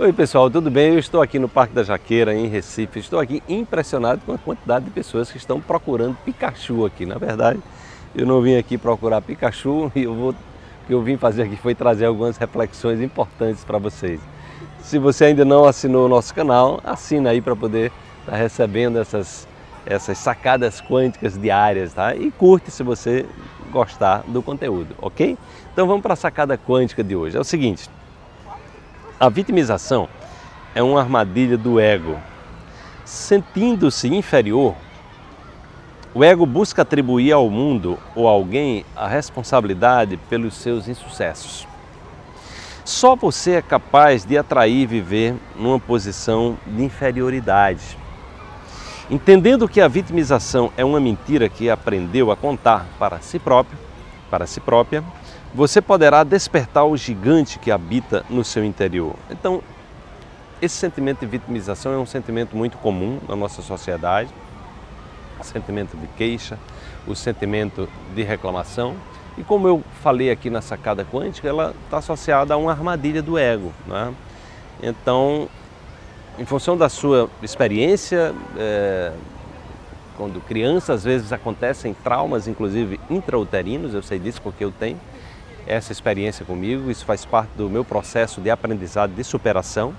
Oi pessoal, tudo bem? Eu estou aqui no Parque da Jaqueira, em Recife. Estou aqui impressionado com a quantidade de pessoas que estão procurando Pikachu aqui. Na verdade, eu não vim aqui procurar Pikachu e eu vou, o que eu vim fazer aqui foi trazer algumas reflexões importantes para vocês. Se você ainda não assinou o nosso canal, assina aí para poder estar tá recebendo essas, essas sacadas quânticas diárias, tá? E curte se você gostar do conteúdo, ok? Então vamos para a sacada quântica de hoje. É o seguinte, a vitimização é uma armadilha do ego. Sentindo-se inferior, o ego busca atribuir ao mundo ou a alguém a responsabilidade pelos seus insucessos. Só você é capaz de atrair e viver numa posição de inferioridade. Entendendo que a vitimização é uma mentira que aprendeu a contar para si próprio, para si própria, você poderá despertar o gigante que habita no seu interior. Então, esse sentimento de vitimização é um sentimento muito comum na nossa sociedade, o sentimento de queixa, o sentimento de reclamação. E como eu falei aqui na sacada quântica, ela está associada a uma armadilha do ego. Né? Então, em função da sua experiência, é, quando criança, às vezes acontecem traumas, inclusive intrauterinos, eu sei disso porque eu tenho essa experiência comigo, isso faz parte do meu processo de aprendizado, de superação.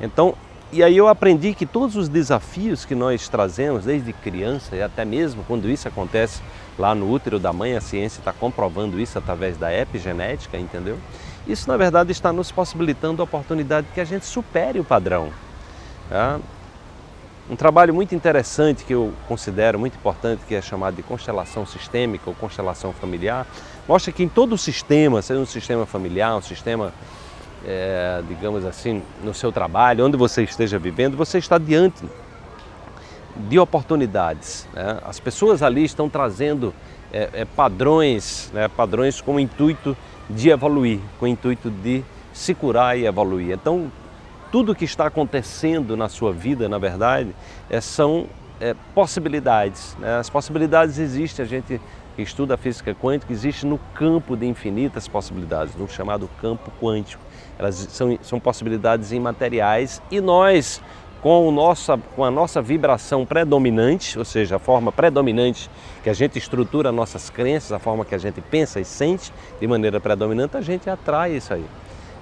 Então, e aí eu aprendi que todos os desafios que nós trazemos desde criança e até mesmo quando isso acontece lá no útero da mãe, a ciência está comprovando isso através da epigenética, entendeu? Isso na verdade está nos possibilitando a oportunidade de que a gente supere o padrão. Tá? Um trabalho muito interessante que eu considero muito importante, que é chamado de constelação sistêmica ou constelação familiar, mostra que em todo o sistema, seja um sistema familiar, um sistema, é, digamos assim, no seu trabalho, onde você esteja vivendo, você está diante de oportunidades. Né? As pessoas ali estão trazendo é, é, padrões, né? padrões com o intuito de evoluir, com o intuito de se curar e evoluir. Então, tudo que está acontecendo na sua vida, na verdade, é, são é, possibilidades. Né? As possibilidades existem, a gente que estuda a física quântica, existe no campo de infinitas possibilidades, no chamado campo quântico. Elas são, são possibilidades imateriais e nós, com, o nossa, com a nossa vibração predominante, ou seja, a forma predominante que a gente estrutura nossas crenças, a forma que a gente pensa e sente de maneira predominante, a gente atrai isso aí.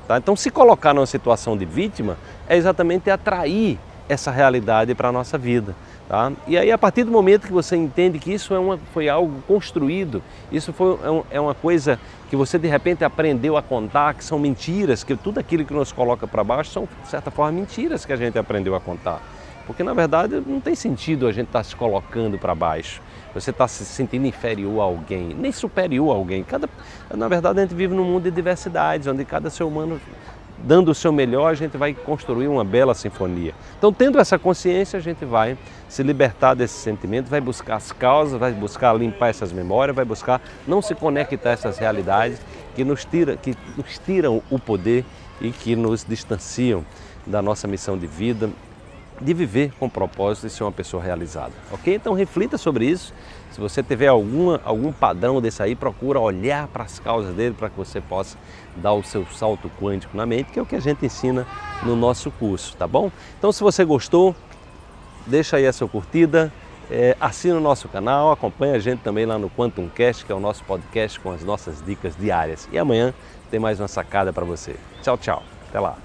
Tá? Então, se colocar numa situação de vítima é exatamente atrair essa realidade para a nossa vida. Tá? E aí, a partir do momento que você entende que isso é uma, foi algo construído, isso foi, é, um, é uma coisa que você de repente aprendeu a contar, que são mentiras, que tudo aquilo que nos coloca para baixo são, de certa forma, mentiras que a gente aprendeu a contar. Porque na verdade não tem sentido a gente estar tá se colocando para baixo. Você está se sentindo inferior a alguém, nem superior a alguém. Cada, na verdade a gente vive num mundo de diversidades, onde cada ser humano dando o seu melhor, a gente vai construir uma bela sinfonia. Então, tendo essa consciência, a gente vai se libertar desse sentimento, vai buscar as causas, vai buscar limpar essas memórias, vai buscar não se conectar a essas realidades que nos, tira, que nos tiram o poder e que nos distanciam da nossa missão de vida de viver com propósito e ser uma pessoa realizada, ok? Então reflita sobre isso. Se você tiver alguma, algum padrão desse aí, procura olhar para as causas dele para que você possa dar o seu salto quântico na mente, que é o que a gente ensina no nosso curso, tá bom? Então se você gostou, deixa aí a sua curtida, é, assina o nosso canal, acompanha a gente também lá no Quantum Cast, que é o nosso podcast com as nossas dicas diárias. E amanhã tem mais uma sacada para você. Tchau, tchau. Até lá.